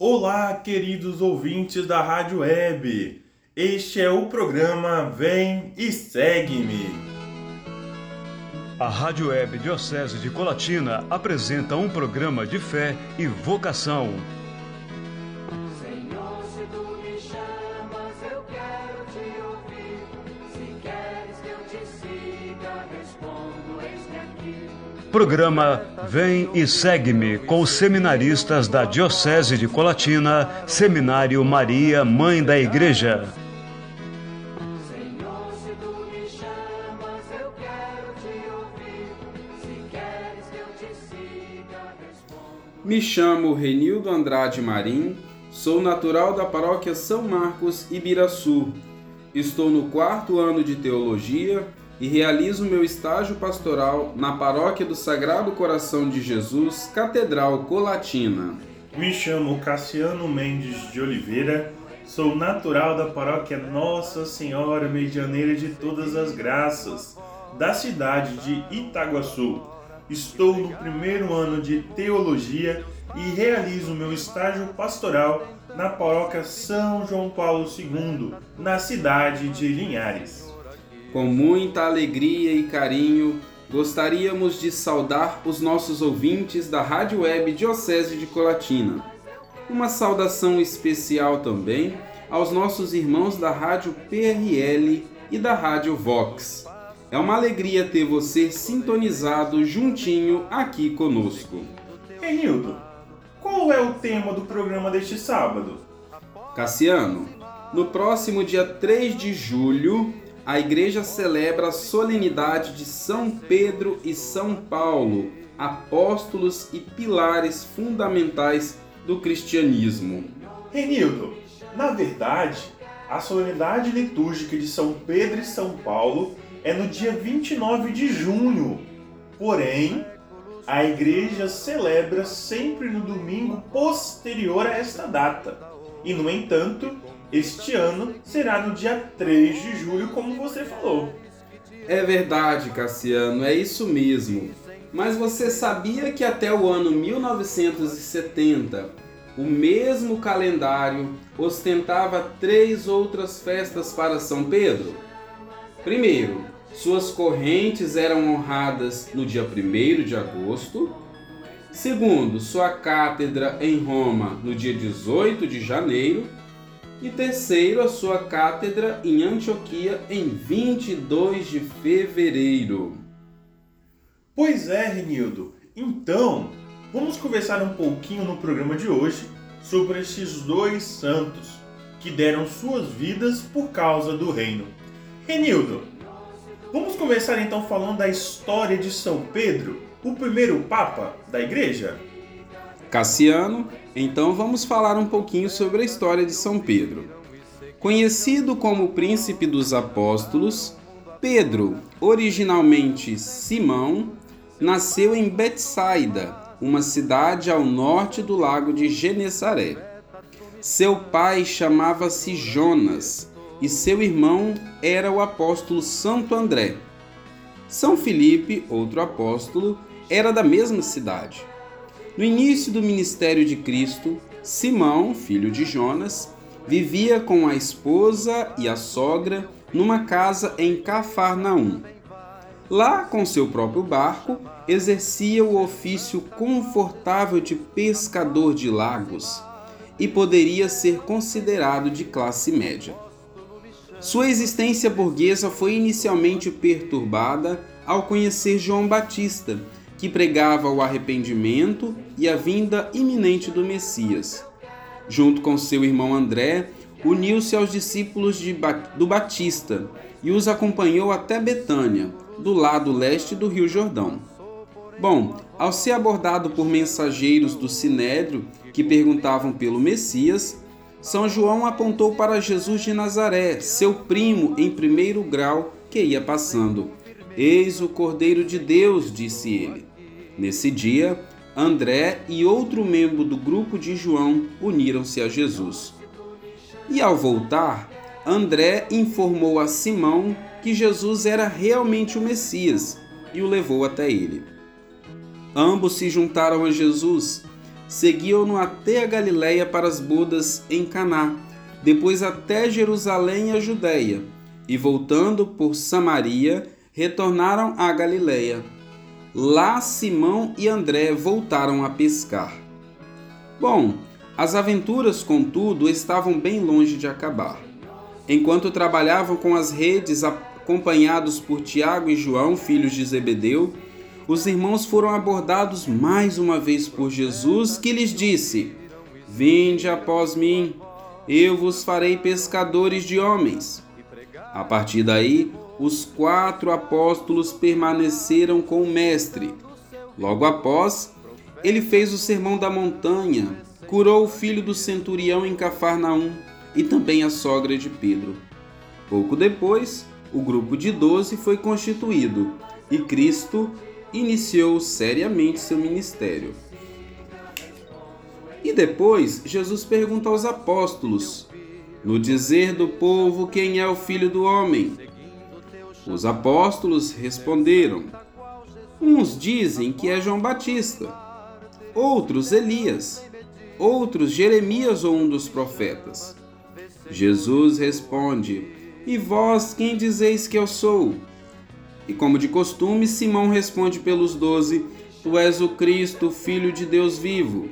Olá, queridos ouvintes da Rádio Web. Este é o programa Vem e Segue-me. A Rádio Web Diocese de Colatina apresenta um programa de fé e vocação. Programa Vem e Segue-me com os seminaristas da Diocese de Colatina, Seminário Maria, Mãe da Igreja. Senhor, se tu me chamas, eu quero te ouvir. Se queres que eu te siga, respondo. Me chamo Renildo Andrade Marim, sou natural da paróquia São Marcos, Ibiraçu. Estou no quarto ano de teologia e realizo meu estágio pastoral na paróquia do Sagrado Coração de Jesus, Catedral Colatina. Me chamo Cassiano Mendes de Oliveira, sou natural da paróquia Nossa Senhora Medianeira de Todas as Graças, da cidade de Itaguaçu. Estou no primeiro ano de teologia e realizo meu estágio pastoral na paróquia São João Paulo II, na cidade de Linhares. Com muita alegria e carinho, gostaríamos de saudar os nossos ouvintes da Rádio Web Diocese de Colatina. Uma saudação especial também aos nossos irmãos da Rádio PRL e da Rádio Vox. É uma alegria ter você sintonizado juntinho aqui conosco. Renildo, qual é o tema do programa deste sábado? Cassiano, no próximo dia 3 de julho, a igreja celebra a solenidade de São Pedro e São Paulo, apóstolos e pilares fundamentais do cristianismo. Renildo, na verdade, a solenidade litúrgica de São Pedro e São Paulo é no dia 29 de junho. Porém, a igreja celebra sempre no domingo posterior a esta data. E, no entanto, este ano será no dia 3 de julho, como você falou. É verdade, Cassiano, é isso mesmo. Mas você sabia que até o ano 1970, o mesmo calendário ostentava três outras festas para São Pedro? Primeiro, suas correntes eram honradas no dia 1 de agosto. Segundo, sua cátedra em Roma no dia 18 de janeiro. E terceiro, a sua cátedra em Antioquia em 22 de fevereiro. Pois é, Renildo. Então, vamos conversar um pouquinho no programa de hoje sobre esses dois santos que deram suas vidas por causa do reino. Renildo, vamos começar então falando da história de São Pedro, o primeiro papa da igreja? Cassiano, então vamos falar um pouquinho sobre a história de São Pedro. Conhecido como príncipe dos apóstolos, Pedro, originalmente Simão, nasceu em Betsaida, uma cidade ao norte do lago de Genesaré. Seu pai chamava-se Jonas e seu irmão era o apóstolo Santo André. São Filipe, outro apóstolo, era da mesma cidade. No início do ministério de Cristo, Simão, filho de Jonas, vivia com a esposa e a sogra numa casa em Cafarnaum. Lá, com seu próprio barco, exercia o ofício confortável de pescador de lagos e poderia ser considerado de classe média. Sua existência burguesa foi inicialmente perturbada ao conhecer João Batista, que pregava o arrependimento e a vinda iminente do Messias. Junto com seu irmão André, uniu-se aos discípulos ba do Batista e os acompanhou até Betânia, do lado leste do Rio Jordão. Bom, ao ser abordado por mensageiros do Sinédrio que perguntavam pelo Messias, São João apontou para Jesus de Nazaré, seu primo em primeiro grau que ia passando. Eis o Cordeiro de Deus, disse ele. Nesse dia, André e outro membro do grupo de João uniram-se a Jesus. E ao voltar, André informou a Simão que Jesus era realmente o Messias e o levou até ele. Ambos se juntaram a Jesus, seguiam-no até a Galiléia para as bodas em Caná, depois até Jerusalém e a Judéia, e voltando por Samaria, retornaram à Galiléia. Lá Simão e André voltaram a pescar. Bom, as aventuras, contudo, estavam bem longe de acabar. Enquanto trabalhavam com as redes acompanhados por Tiago e João, filhos de Zebedeu, os irmãos foram abordados mais uma vez por Jesus, que lhes disse: Vinde após mim, eu vos farei pescadores de homens. A partir daí, os quatro apóstolos permaneceram com o Mestre. Logo após, ele fez o sermão da montanha, curou o filho do centurião em Cafarnaum e também a sogra de Pedro. Pouco depois, o grupo de doze foi constituído e Cristo iniciou seriamente seu ministério. E depois, Jesus pergunta aos apóstolos: No dizer do povo, quem é o filho do homem? Os apóstolos responderam: Uns dizem que é João Batista, outros Elias, outros Jeremias ou um dos profetas. Jesus responde: E vós quem dizeis que eu sou? E como de costume, Simão responde pelos doze: Tu és o Cristo, filho de Deus vivo.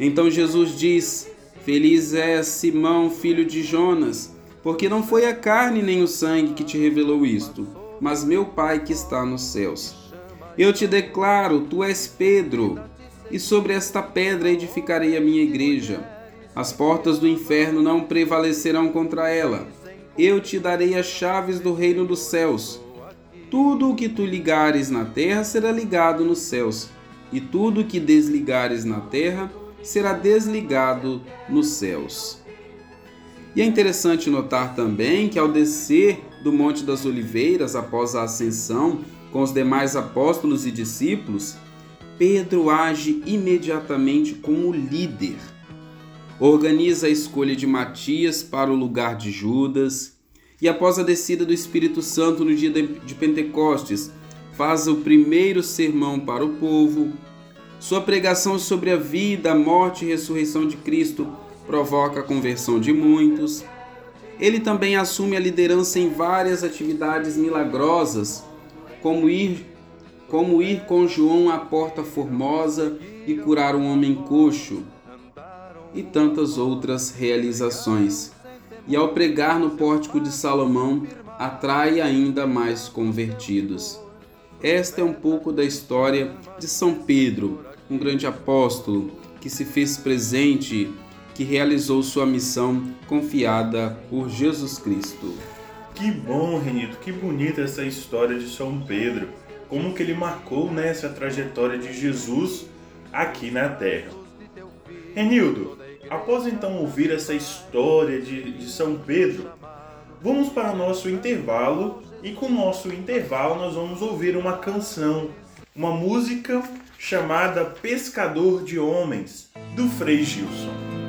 Então Jesus diz: Feliz és, Simão, filho de Jonas, porque não foi a carne nem o sangue que te revelou isto, mas meu Pai que está nos céus. Eu te declaro: Tu és Pedro, e sobre esta pedra edificarei a minha igreja as portas do inferno não prevalecerão contra ela. Eu te darei as chaves do reino dos céus. Tudo o que tu ligares na terra será ligado nos céus, e tudo o que desligares na terra será desligado nos céus. E é interessante notar também que ao descer do Monte das Oliveiras após a ascensão com os demais apóstolos e discípulos, Pedro age imediatamente como líder organiza a escolha de Matias para o lugar de Judas e, após a descida do Espírito Santo no dia de Pentecostes, faz o primeiro sermão para o povo. Sua pregação sobre a vida, a morte e ressurreição de Cristo provoca a conversão de muitos. Ele também assume a liderança em várias atividades milagrosas, como ir, como ir com João à Porta Formosa e curar um homem coxo e tantas outras realizações. E ao pregar no pórtico de Salomão, atrai ainda mais convertidos. Esta é um pouco da história de São Pedro, um grande apóstolo que se fez presente, que realizou sua missão confiada por Jesus Cristo. Que bom, Renito, que bonita essa história de São Pedro. Como que ele marcou né, trajetória de Jesus aqui na Terra. Renildo, Após então ouvir essa história de, de São Pedro, vamos para nosso intervalo e com o nosso intervalo nós vamos ouvir uma canção, uma música chamada Pescador de Homens, do Frei Gilson.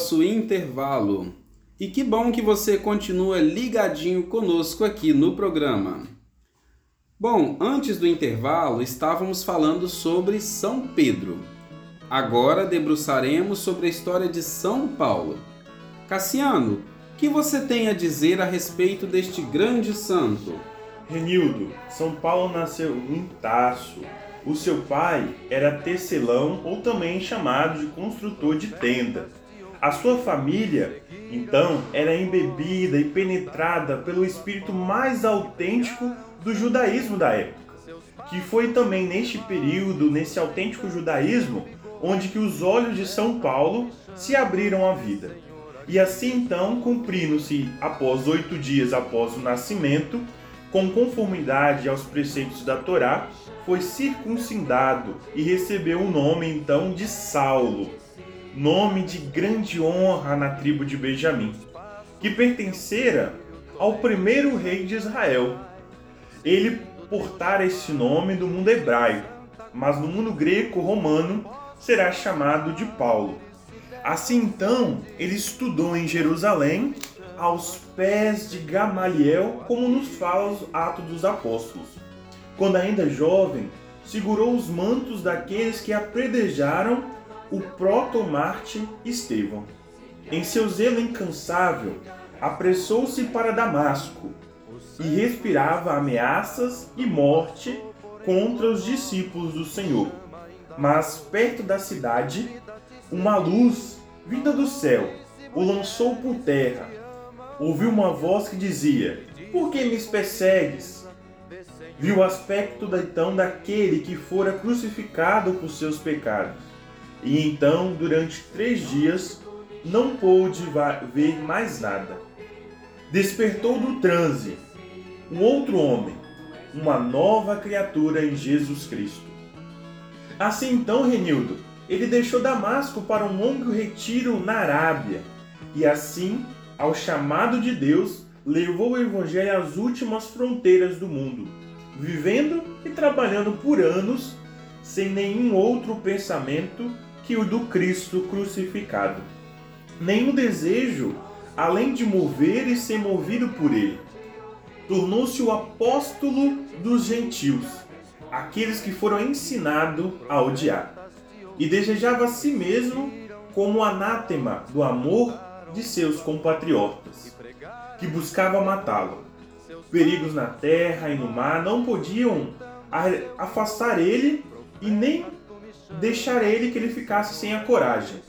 Nosso intervalo. E que bom que você continua ligadinho conosco aqui no programa. Bom, antes do intervalo estávamos falando sobre São Pedro. Agora debruçaremos sobre a história de São Paulo. Cassiano, o que você tem a dizer a respeito deste grande santo? Renildo, São Paulo nasceu em Taço. O seu pai era tecelão ou também chamado de construtor de tenda. A sua família, então, era embebida e penetrada pelo espírito mais autêntico do judaísmo da época, que foi também neste período, nesse autêntico judaísmo, onde que os olhos de São Paulo se abriram à vida. E assim então, cumprindo-se após oito dias após o nascimento, com conformidade aos preceitos da Torá, foi circuncidado e recebeu o nome então de Saulo. Nome de grande honra na tribo de Benjamim, que pertencera ao primeiro rei de Israel. Ele portara esse nome do mundo hebraico, mas no mundo greco-romano será chamado de Paulo. Assim então, ele estudou em Jerusalém, aos pés de Gamaliel, como nos fala os Atos dos Apóstolos. Quando ainda jovem, segurou os mantos daqueles que apredejaram o proto-mártir Estevão. Em seu zelo incansável, apressou-se para Damasco e respirava ameaças e morte contra os discípulos do Senhor. Mas perto da cidade, uma luz vinda do céu o lançou por terra. Ouviu uma voz que dizia: Por que me persegues? Viu o aspecto então daquele que fora crucificado por seus pecados. E então, durante três dias, não pôde ver mais nada. Despertou do transe um outro homem, uma nova criatura em Jesus Cristo. Assim então, Renildo, ele deixou Damasco para um longo retiro na Arábia, e assim, ao chamado de Deus, levou o Evangelho às últimas fronteiras do mundo, vivendo e trabalhando por anos sem nenhum outro pensamento que o do Cristo crucificado. Nenhum desejo além de mover e ser movido por ele. Tornou-se o apóstolo dos gentios, aqueles que foram ensinados a odiar, e desejava a si mesmo como anátema do amor de seus compatriotas, que buscava matá-lo. Perigos na terra e no mar não podiam afastar ele e nem deixar ele que ele ficasse sem a coragem,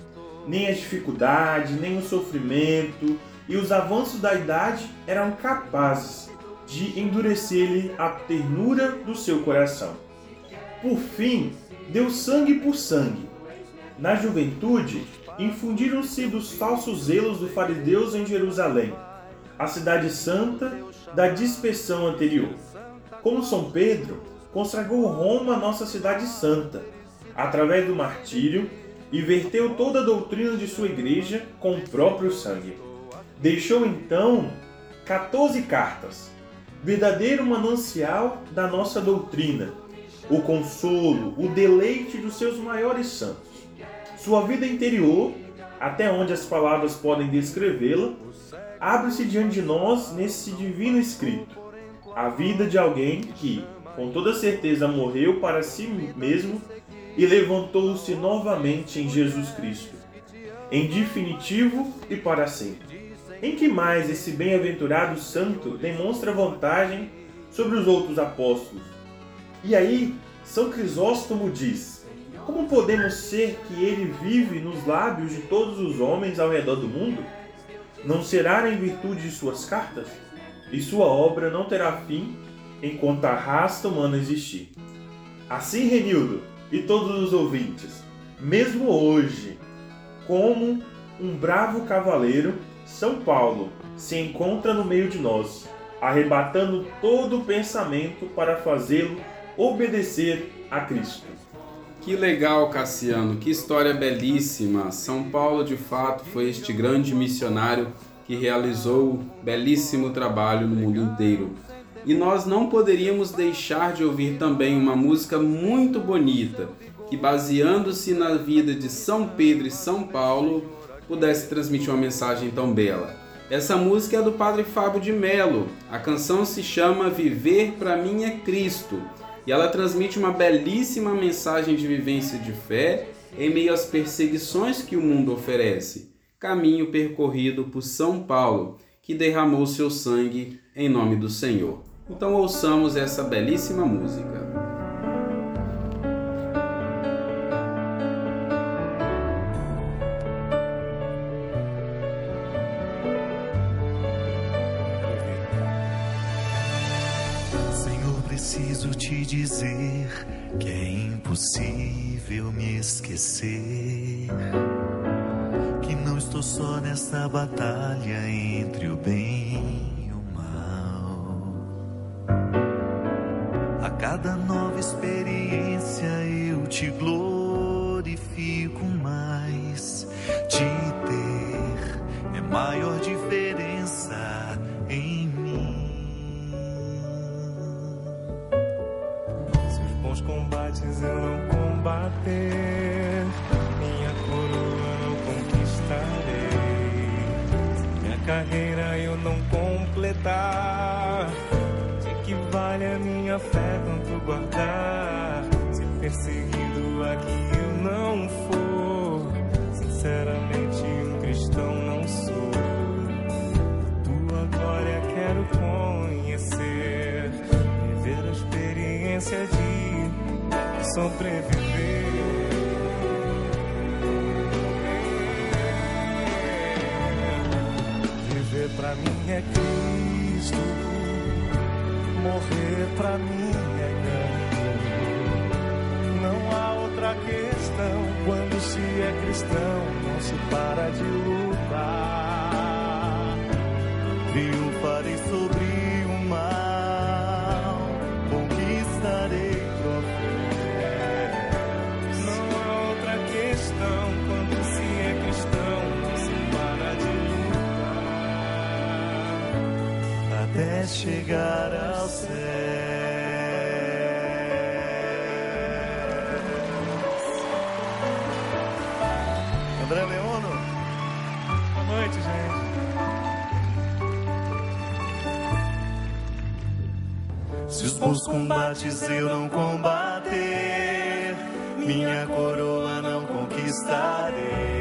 nem a dificuldade, nem o sofrimento e os avanços da idade eram capazes de endurecer-lhe a ternura do seu coração. Por fim, deu sangue por sangue. Na juventude, infundiram-se dos falsos zelos dos fariseus em Jerusalém, a cidade santa da dispersão anterior. Como São Pedro, consagrou Roma nossa cidade santa, através do martírio, e verteu toda a doutrina de sua igreja com o próprio sangue. Deixou então 14 cartas, verdadeiro manancial da nossa doutrina, o consolo, o deleite dos seus maiores santos. Sua vida interior, até onde as palavras podem descrevê-la, abre-se diante de nós nesse divino escrito. A vida de alguém que, com toda certeza, morreu para si mesmo e levantou-se novamente em Jesus Cristo, em definitivo e para sempre. Em que mais esse bem-aventurado santo demonstra vantagem sobre os outros apóstolos? E aí, São Crisóstomo diz: Como podemos ser que ele vive nos lábios de todos os homens ao redor do mundo? Não será em virtude de suas cartas? E sua obra não terá fim enquanto a raça humana existir. Assim, Renildo, e todos os ouvintes, mesmo hoje, como um bravo cavaleiro, São Paulo se encontra no meio de nós, arrebatando todo o pensamento para fazê-lo obedecer a Cristo. Que legal, Cassiano, que história belíssima. São Paulo, de fato, foi este grande missionário que realizou belíssimo trabalho no mundo inteiro. E nós não poderíamos deixar de ouvir também uma música muito bonita, que baseando-se na vida de São Pedro e São Paulo, pudesse transmitir uma mensagem tão bela. Essa música é do Padre Fábio de Melo. A canção se chama Viver para mim é Cristo, e ela transmite uma belíssima mensagem de vivência de fé em meio às perseguições que o mundo oferece. Caminho percorrido por São Paulo, que derramou seu sangue em nome do Senhor. Então ouçamos essa belíssima música. Senhor, preciso te dizer que é impossível me esquecer. Que não estou só nessa batalha entre o bem cada nova experiência eu te glorifico. mais. Te ter é maior diferença em mim. Se os bons combates eu não combater, minha coroa não conquistarei. Minha carreira eu não completar, de que vale a minha fé guardar? Se perseguido aqui eu não for, sinceramente um cristão não sou. Tua glória quero conhecer, viver a experiência de sobreviver. Viver pra mim é Cristo, morrer pra mim cristão, não se para de lutar. Triunfarei sobre o mal, conquistarei troféus. Não há outra questão quando se é cristão, não se para de lutar. até chegar ao os combates eu não combater, minha coroa não conquistarei.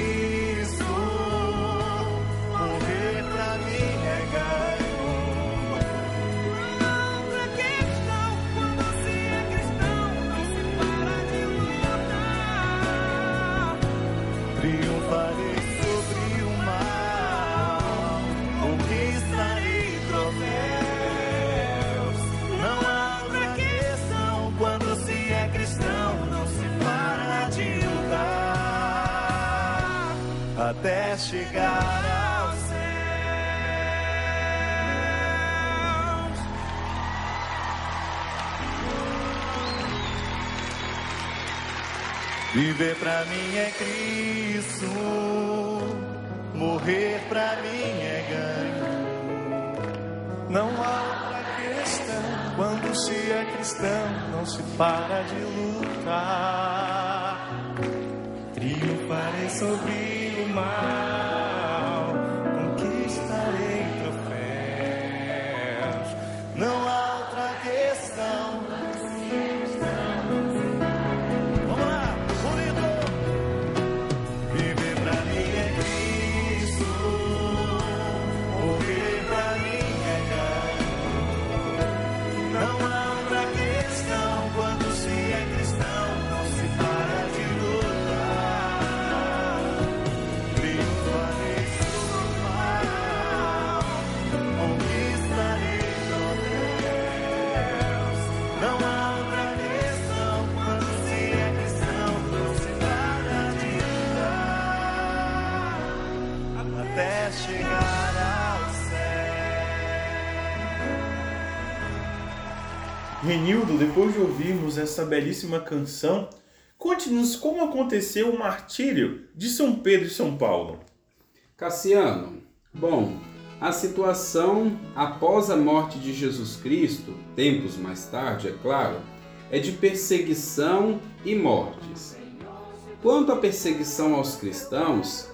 até chegar aos céus. Viver pra mim é Cristo, morrer pra mim é ganho. Não há outra questão quando se é cristão, não se para de lutar. Triunfarei sobre o mal, depois de ouvirmos essa belíssima canção, conte-nos como aconteceu o martírio de São Pedro e São Paulo. Cassiano, bom, a situação após a morte de Jesus Cristo, tempos mais tarde, é claro, é de perseguição e mortes. Quanto à perseguição aos cristãos,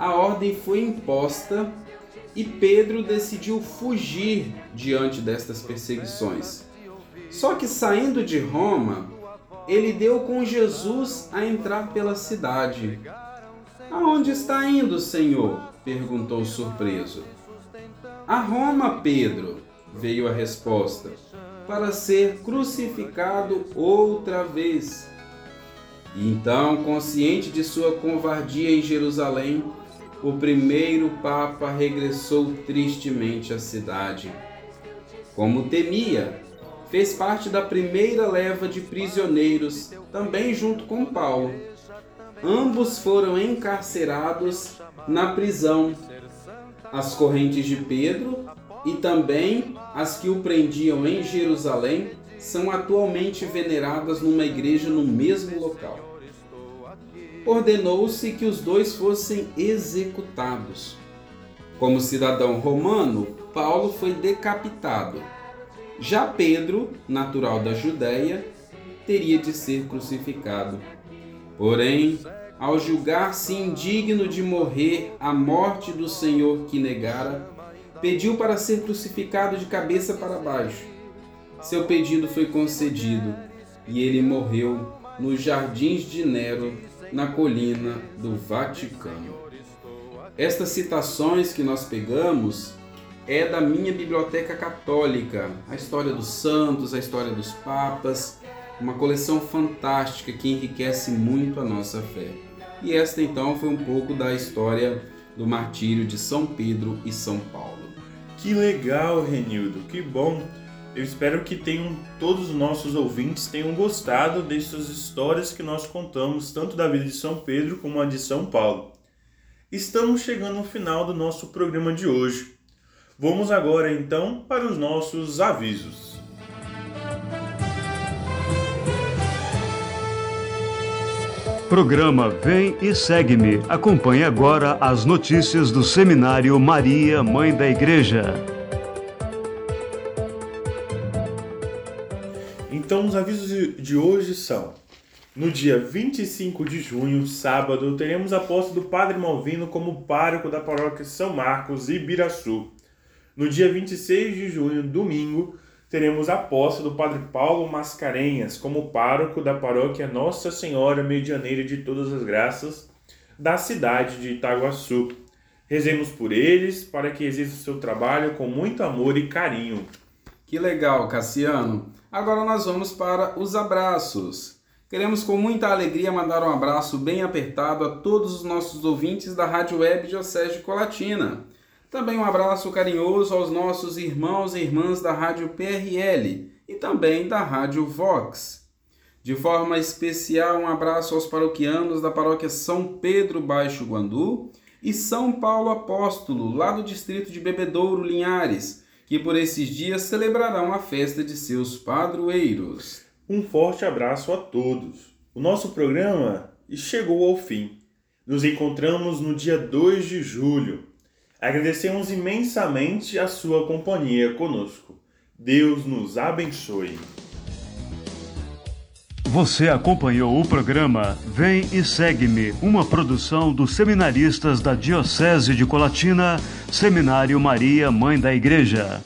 a ordem foi imposta e Pedro decidiu fugir diante destas perseguições. Só que saindo de Roma, ele deu com Jesus a entrar pela cidade. Aonde está indo, Senhor? perguntou surpreso. A Roma, Pedro, veio a resposta, para ser crucificado outra vez. Então, consciente de sua covardia em Jerusalém, o primeiro Papa regressou tristemente à cidade. Como temia, fez parte da primeira leva de prisioneiros, também junto com Paulo. Ambos foram encarcerados na prisão. As correntes de Pedro e também as que o prendiam em Jerusalém são atualmente veneradas numa igreja no mesmo local. Ordenou-se que os dois fossem executados. Como cidadão romano, Paulo foi decapitado. Já Pedro, natural da Judéia, teria de ser crucificado. Porém, ao julgar-se indigno de morrer a morte do Senhor que negara, pediu para ser crucificado de cabeça para baixo. Seu pedido foi concedido e ele morreu nos jardins de Nero, na colina do Vaticano. Estas citações que nós pegamos é da minha biblioteca católica, a história dos santos, a história dos papas, uma coleção fantástica que enriquece muito a nossa fé. E esta então foi um pouco da história do martírio de São Pedro e São Paulo. Que legal, Renildo, que bom. Eu espero que tenham todos os nossos ouvintes tenham gostado dessas histórias que nós contamos, tanto da vida de São Pedro como a de São Paulo. Estamos chegando ao final do nosso programa de hoje. Vamos agora então para os nossos avisos. Programa Vem e Segue-me. Acompanhe agora as notícias do Seminário Maria, Mãe da Igreja. Então, os avisos de- hoje são: no dia 25 de junho, sábado, teremos a posse do Padre Malvino como pároco da paróquia São Marcos, Ibiraçu. No dia 26 de junho, domingo, teremos a posse do Padre Paulo Mascarenhas como pároco da paróquia Nossa Senhora Medianeira de Todas as Graças da cidade de Itaguaçu. Rezemos por eles para que exerça o seu trabalho com muito amor e carinho. Que legal, Cassiano. Agora nós vamos para os abraços. Queremos com muita alegria mandar um abraço bem apertado a todos os nossos ouvintes da Rádio Web Diocese de Colatina. Também um abraço carinhoso aos nossos irmãos e irmãs da Rádio PRL e também da Rádio Vox. De forma especial, um abraço aos paroquianos da paróquia São Pedro Baixo Guandu e São Paulo Apóstolo, lá do distrito de Bebedouro, Linhares, que por esses dias celebrarão a festa de seus padroeiros. Um forte abraço a todos. O nosso programa chegou ao fim. Nos encontramos no dia 2 de julho. Agradecemos imensamente a sua companhia conosco. Deus nos abençoe. Você acompanhou o programa Vem e Segue-me, uma produção dos seminaristas da Diocese de Colatina, Seminário Maria, Mãe da Igreja.